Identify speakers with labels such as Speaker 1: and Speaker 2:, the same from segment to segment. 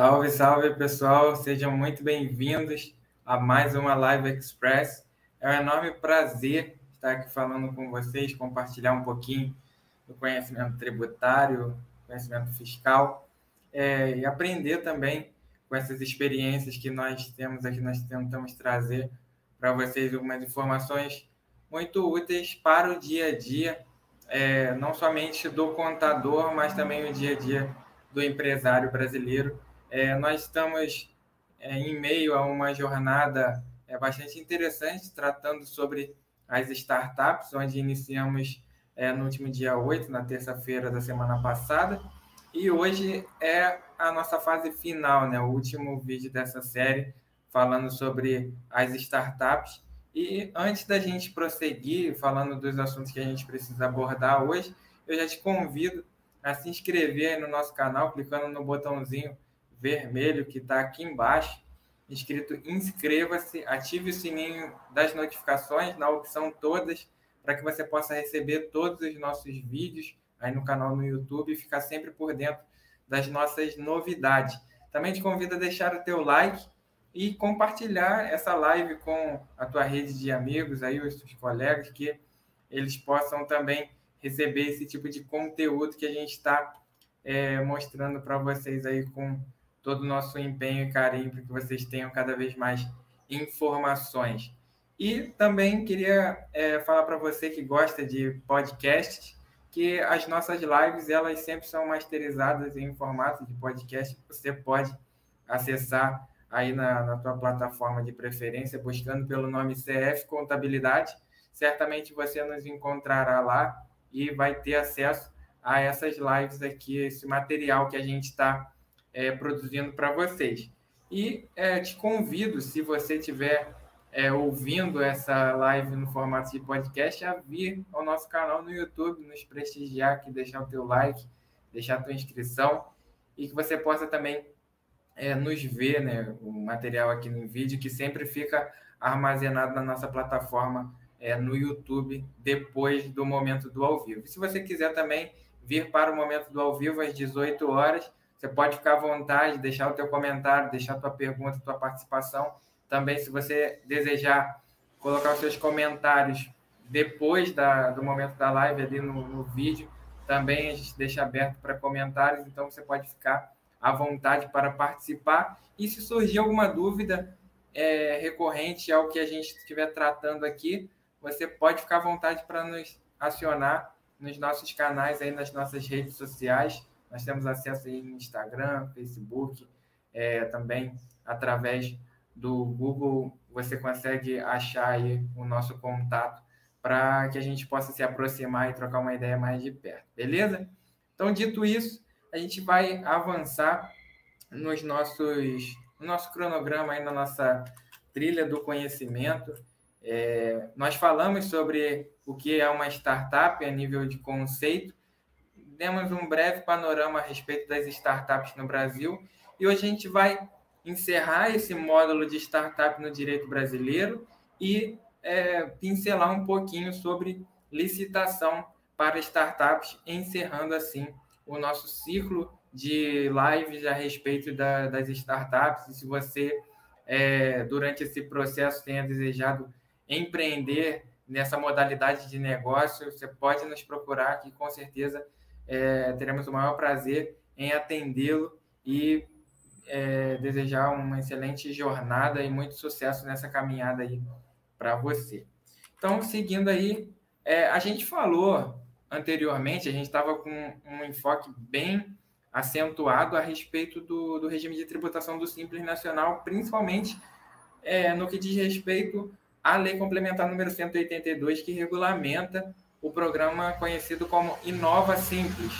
Speaker 1: Salve, salve pessoal, sejam muito bem-vindos a mais uma Live Express. É um enorme prazer estar aqui falando com vocês, compartilhar um pouquinho do conhecimento tributário, conhecimento fiscal é, e aprender também com essas experiências que nós temos aqui, nós tentamos trazer para vocês algumas informações muito úteis para o dia a dia, é, não somente do contador, mas também o dia a dia do empresário brasileiro. É, nós estamos é, em meio a uma jornada é, bastante interessante, tratando sobre as startups, onde iniciamos é, no último dia 8, na terça-feira da semana passada, e hoje é a nossa fase final, né? o último vídeo dessa série, falando sobre as startups. E antes da gente prosseguir falando dos assuntos que a gente precisa abordar hoje, eu já te convido a se inscrever no nosso canal, clicando no botãozinho vermelho que está aqui embaixo, escrito inscreva-se, ative o sininho das notificações na opção todas, para que você possa receber todos os nossos vídeos aí no canal no YouTube e ficar sempre por dentro das nossas novidades. Também te convido a deixar o teu like e compartilhar essa live com a tua rede de amigos, aí os teus colegas, que eles possam também receber esse tipo de conteúdo que a gente está é, mostrando para vocês aí com todo o nosso empenho e carinho para que vocês tenham cada vez mais informações. E também queria é, falar para você que gosta de podcasts, que as nossas lives elas sempre são masterizadas em formato de podcast. Você pode acessar aí na, na tua plataforma de preferência, buscando pelo nome CF Contabilidade. Certamente você nos encontrará lá e vai ter acesso a essas lives aqui, esse material que a gente está é, produzindo para vocês. E é, te convido, se você tiver é, ouvindo essa live no formato de podcast, a vir ao nosso canal no YouTube, nos prestigiar aqui, deixar o teu like, deixar a tua inscrição e que você possa também é, nos ver, né, o material aqui no vídeo, que sempre fica armazenado na nossa plataforma é, no YouTube depois do momento do ao vivo. E se você quiser também vir para o momento do ao vivo às 18 horas, você pode ficar à vontade, deixar o teu comentário, deixar a tua pergunta, a tua participação. Também, se você desejar colocar os seus comentários depois da, do momento da live ali no, no vídeo, também a gente deixa aberto para comentários, então você pode ficar à vontade para participar. E se surgir alguma dúvida é, recorrente ao que a gente estiver tratando aqui, você pode ficar à vontade para nos acionar nos nossos canais aí nas nossas redes sociais. Nós temos acesso aí no Instagram, Facebook, é, também através do Google você consegue achar aí o nosso contato para que a gente possa se aproximar e trocar uma ideia mais de perto, beleza? Então, dito isso, a gente vai avançar nos nossos, no nosso cronograma aí na nossa trilha do conhecimento. É, nós falamos sobre o que é uma startup a nível de conceito, demos um breve panorama a respeito das startups no Brasil e hoje a gente vai encerrar esse módulo de startup no direito brasileiro e é, pincelar um pouquinho sobre licitação para startups, encerrando assim o nosso ciclo de lives a respeito da, das startups. E se você, é, durante esse processo, tenha desejado empreender nessa modalidade de negócio, você pode nos procurar que com certeza é, teremos o maior prazer em atendê-lo e é, desejar uma excelente jornada e muito sucesso nessa caminhada aí para você. Então, seguindo aí, é, a gente falou anteriormente, a gente estava com um enfoque bem acentuado a respeito do, do regime de tributação do Simples Nacional, principalmente é, no que diz respeito à Lei Complementar número 182, que regulamenta o programa conhecido como Inova Simples.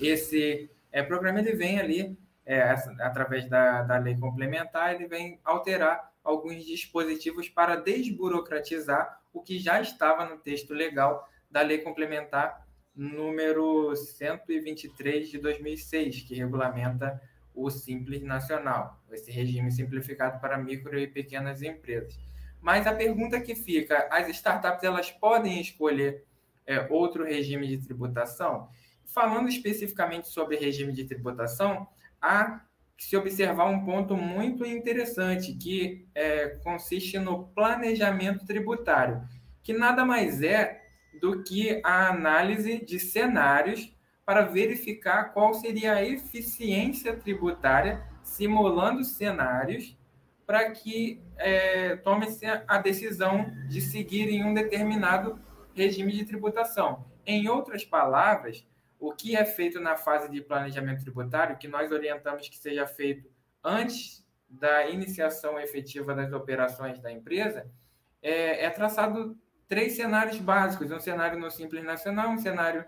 Speaker 1: Esse é, programa ele vem ali, é, através da, da lei complementar, ele vem alterar alguns dispositivos para desburocratizar o que já estava no texto legal da lei complementar número 123 de 2006, que regulamenta o Simples Nacional, esse regime simplificado para micro e pequenas empresas. Mas a pergunta que fica, as startups elas podem escolher é, outro regime de tributação? Falando especificamente sobre regime de tributação, há se observar um ponto muito interessante, que é, consiste no planejamento tributário, que nada mais é do que a análise de cenários para verificar qual seria a eficiência tributária, simulando cenários para que é, tome-se a decisão de seguir em um determinado regime de tributação. Em outras palavras, o que é feito na fase de planejamento tributário, que nós orientamos que seja feito antes da iniciação efetiva das operações da empresa, é, é traçado três cenários básicos: um cenário no Simples Nacional, um cenário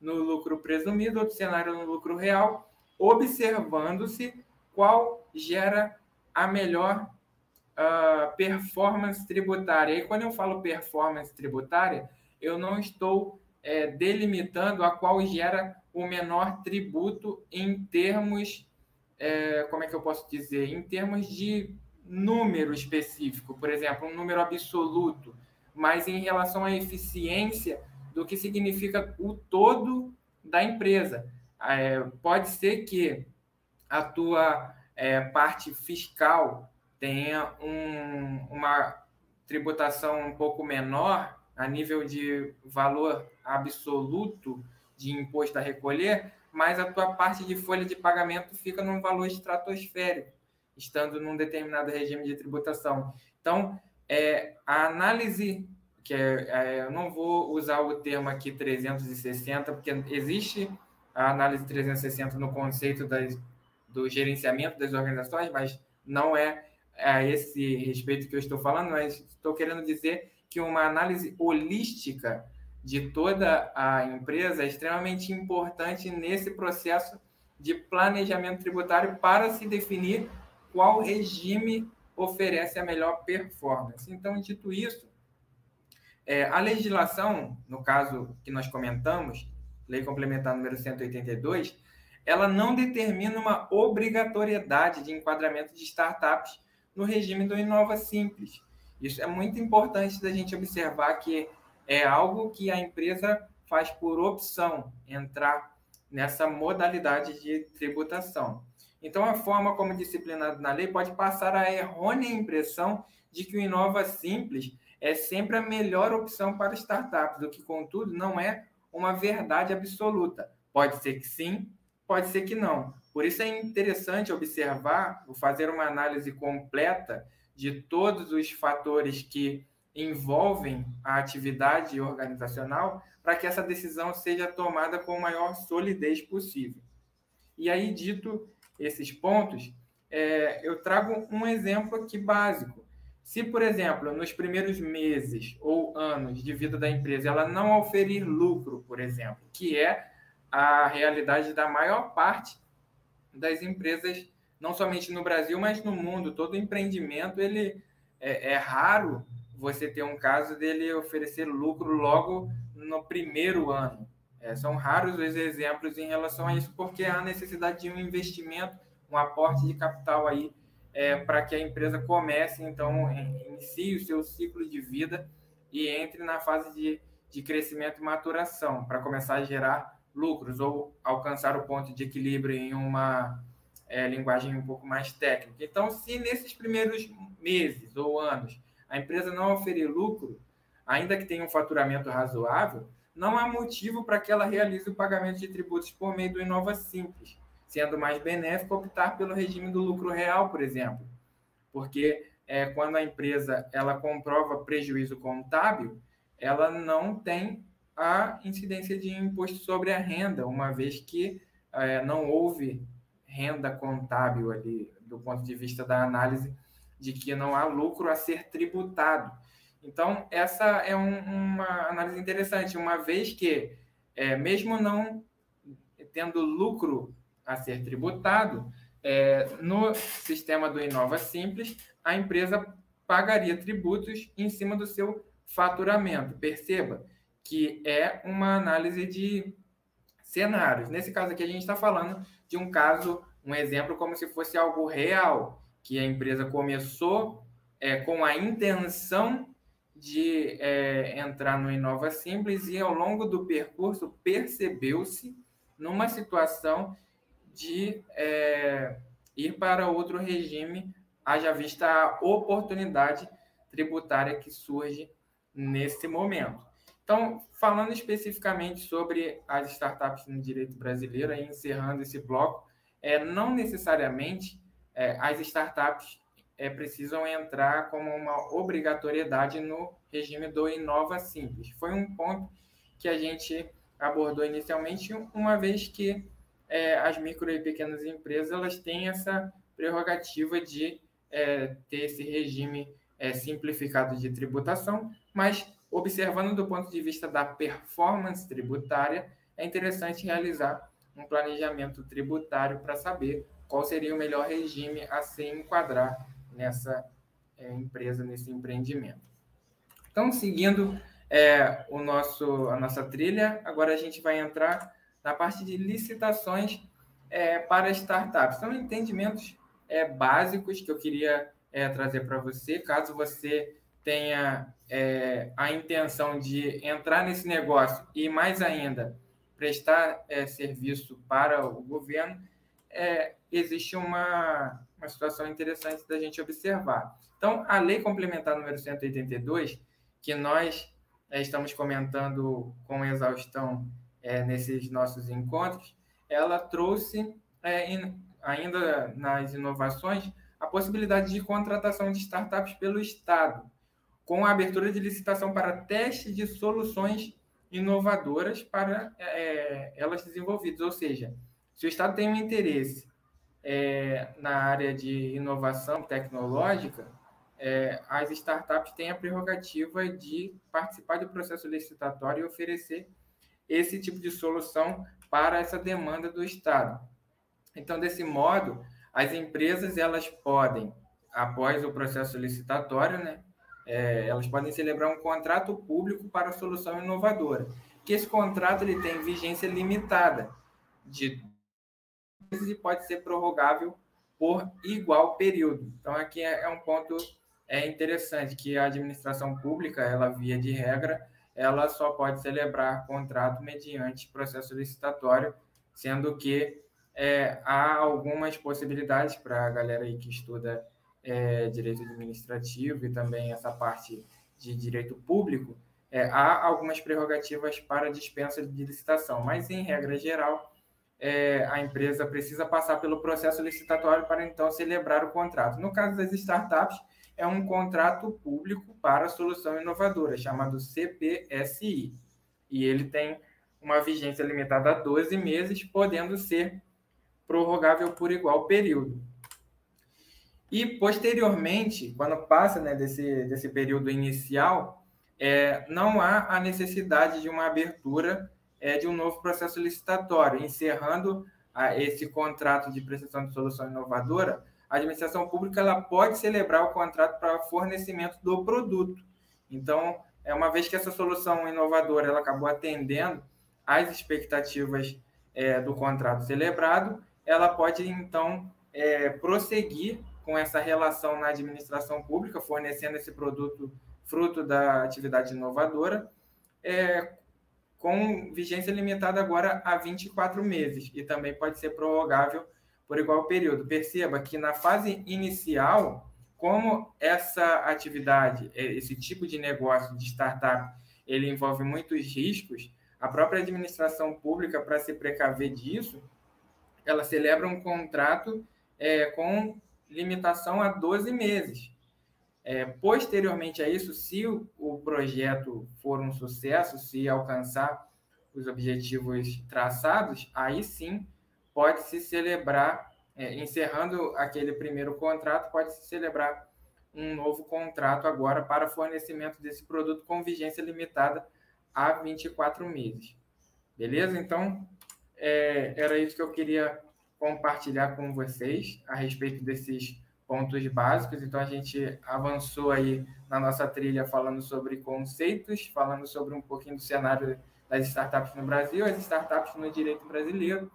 Speaker 1: no lucro presumido, outro cenário no lucro real, observando-se qual gera a melhor uh, performance tributária. E quando eu falo performance tributária, eu não estou é, delimitando a qual gera o menor tributo em termos, é, como é que eu posso dizer, em termos de número específico, por exemplo, um número absoluto, mas em relação à eficiência do que significa o todo da empresa. É, pode ser que a tua é, parte fiscal tenha um, uma tributação um pouco menor a nível de valor absoluto de imposto a recolher, mas a tua parte de folha de pagamento fica num valor estratosférico, estando num determinado regime de tributação. Então, é, a análise, que é, é, eu não vou usar o termo aqui 360, porque existe a análise 360 no conceito das do gerenciamento das organizações, mas não é a esse respeito que eu estou falando, mas estou querendo dizer que uma análise holística de toda a empresa é extremamente importante nesse processo de planejamento tributário para se definir qual regime oferece a melhor performance. Então, dito isso, é, a legislação, no caso que nós comentamos, Lei Complementar número 182, ela não determina uma obrigatoriedade de enquadramento de startups no regime do Inova Simples. Isso é muito importante da gente observar que é algo que a empresa faz por opção entrar nessa modalidade de tributação. Então, a forma como disciplinado na lei pode passar a errônea impressão de que o Inova Simples é sempre a melhor opção para startups, o que, contudo, não é uma verdade absoluta. Pode ser que sim, pode ser que não. Por isso é interessante observar, fazer uma análise completa de todos os fatores que envolvem a atividade organizacional para que essa decisão seja tomada com a maior solidez possível. E aí, dito esses pontos, é, eu trago um exemplo aqui básico. Se, por exemplo, nos primeiros meses ou anos de vida da empresa ela não oferir lucro, por exemplo, que é a realidade da maior parte das empresas, não somente no Brasil, mas no mundo. Todo empreendimento ele é, é raro você ter um caso dele oferecer lucro logo no primeiro ano. É, são raros os exemplos em relação a isso, porque há necessidade de um investimento, um aporte de capital aí é, para que a empresa comece, então, inicie o seu ciclo de vida e entre na fase de, de crescimento e maturação, para começar a gerar lucros ou alcançar o ponto de equilíbrio em uma é, linguagem um pouco mais técnica. Então, se nesses primeiros meses ou anos a empresa não oferir lucro, ainda que tenha um faturamento razoável, não há motivo para que ela realize o pagamento de tributos por meio do Inova Simples, sendo mais benéfico optar pelo regime do lucro real, por exemplo. Porque é, quando a empresa ela comprova prejuízo contábil, ela não tem a incidência de imposto sobre a renda, uma vez que é, não houve renda contábil ali, do ponto de vista da análise de que não há lucro a ser tributado. Então, essa é um, uma análise interessante, uma vez que, é, mesmo não tendo lucro a ser tributado, é, no sistema do Inova Simples, a empresa pagaria tributos em cima do seu faturamento. Perceba, que é uma análise de cenários. Nesse caso aqui, a gente está falando de um caso, um exemplo como se fosse algo real, que a empresa começou é, com a intenção de é, entrar no Inova Simples e ao longo do percurso percebeu-se numa situação de é, ir para outro regime, haja vista a oportunidade tributária que surge nesse momento. Então, falando especificamente sobre as startups no direito brasileiro, aí encerrando esse bloco, é, não necessariamente é, as startups é, precisam entrar como uma obrigatoriedade no regime do Inova Simples. Foi um ponto que a gente abordou inicialmente, uma vez que é, as micro e pequenas empresas elas têm essa prerrogativa de é, ter esse regime é, simplificado de tributação, mas observando do ponto de vista da performance tributária, é interessante realizar um planejamento tributário para saber qual seria o melhor regime a se enquadrar nessa é, empresa, nesse empreendimento. Então, seguindo é, o nosso, a nossa trilha, agora a gente vai entrar na parte de licitações é, para startups. São entendimentos é, básicos que eu queria é, trazer para você, caso você tenha é, a intenção de entrar nesse negócio e, mais ainda, prestar é, serviço para o governo, é, existe uma, uma situação interessante da gente observar. Então, a Lei Complementar número 182, que nós é, estamos comentando com exaustão é, nesses nossos encontros, ela trouxe, é, in, ainda nas inovações, a possibilidade de contratação de startups pelo Estado, com a abertura de licitação para teste de soluções inovadoras para é, elas desenvolvidas. Ou seja, se o Estado tem um interesse é, na área de inovação tecnológica, é, as startups têm a prerrogativa de participar do processo licitatório e oferecer esse tipo de solução para essa demanda do Estado. Então, desse modo, as empresas elas podem, após o processo licitatório, né, é, elas podem celebrar um contrato público para solução inovadora, que esse contrato ele tem vigência limitada de e pode ser prorrogável por igual período. Então aqui é, é um ponto é interessante que a administração pública, ela via de regra, ela só pode celebrar contrato mediante processo licitatório, sendo que é, há algumas possibilidades para a galera aí que estuda é, direito administrativo e também essa parte de direito público, é, há algumas prerrogativas para dispensa de licitação, mas, em regra geral, é, a empresa precisa passar pelo processo licitatório para então celebrar o contrato. No caso das startups, é um contrato público para solução inovadora, chamado CPSI. E ele tem uma vigência limitada a 12 meses, podendo ser prorrogável por igual período. E, posteriormente, quando passa né, desse, desse período inicial, é, não há a necessidade de uma abertura é, de um novo processo licitatório, encerrando a, esse contrato de prestação de solução inovadora, a administração pública ela pode celebrar o contrato para fornecimento do produto. Então, é uma vez que essa solução inovadora ela acabou atendendo às expectativas é, do contrato celebrado, ela pode então é, prosseguir com essa relação na administração pública, fornecendo esse produto fruto da atividade inovadora, é, com vigência limitada agora a 24 meses e também pode ser prorrogável por igual período. Perceba que na fase inicial, como essa atividade, é, esse tipo de negócio de startup, ele envolve muitos riscos, a própria administração pública, para se precaver disso, ela celebra um contrato é, com limitação a 12 meses. É, posteriormente a isso, se o, o projeto for um sucesso, se alcançar os objetivos traçados, aí sim pode-se celebrar, é, encerrando aquele primeiro contrato, pode-se celebrar um novo contrato agora para fornecimento desse produto com vigência limitada a 24 meses. Beleza? Então, é, era isso que eu queria compartilhar com vocês a respeito desses pontos básicos. Então, a gente avançou aí na nossa trilha falando sobre conceitos, falando sobre um pouquinho do cenário das startups no Brasil, as startups no direito brasileiro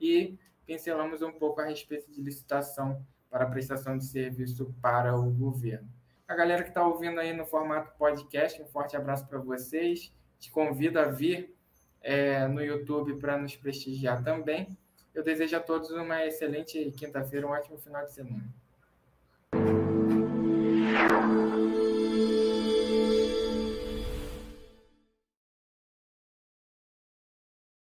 Speaker 1: e pincelamos um pouco a respeito de licitação para prestação de serviço para o governo. A galera que está ouvindo aí no formato podcast, um forte abraço para vocês. Te convido a vir é, no YouTube para nos prestigiar também. Eu desejo a todos uma excelente quinta-feira, um ótimo final de semana.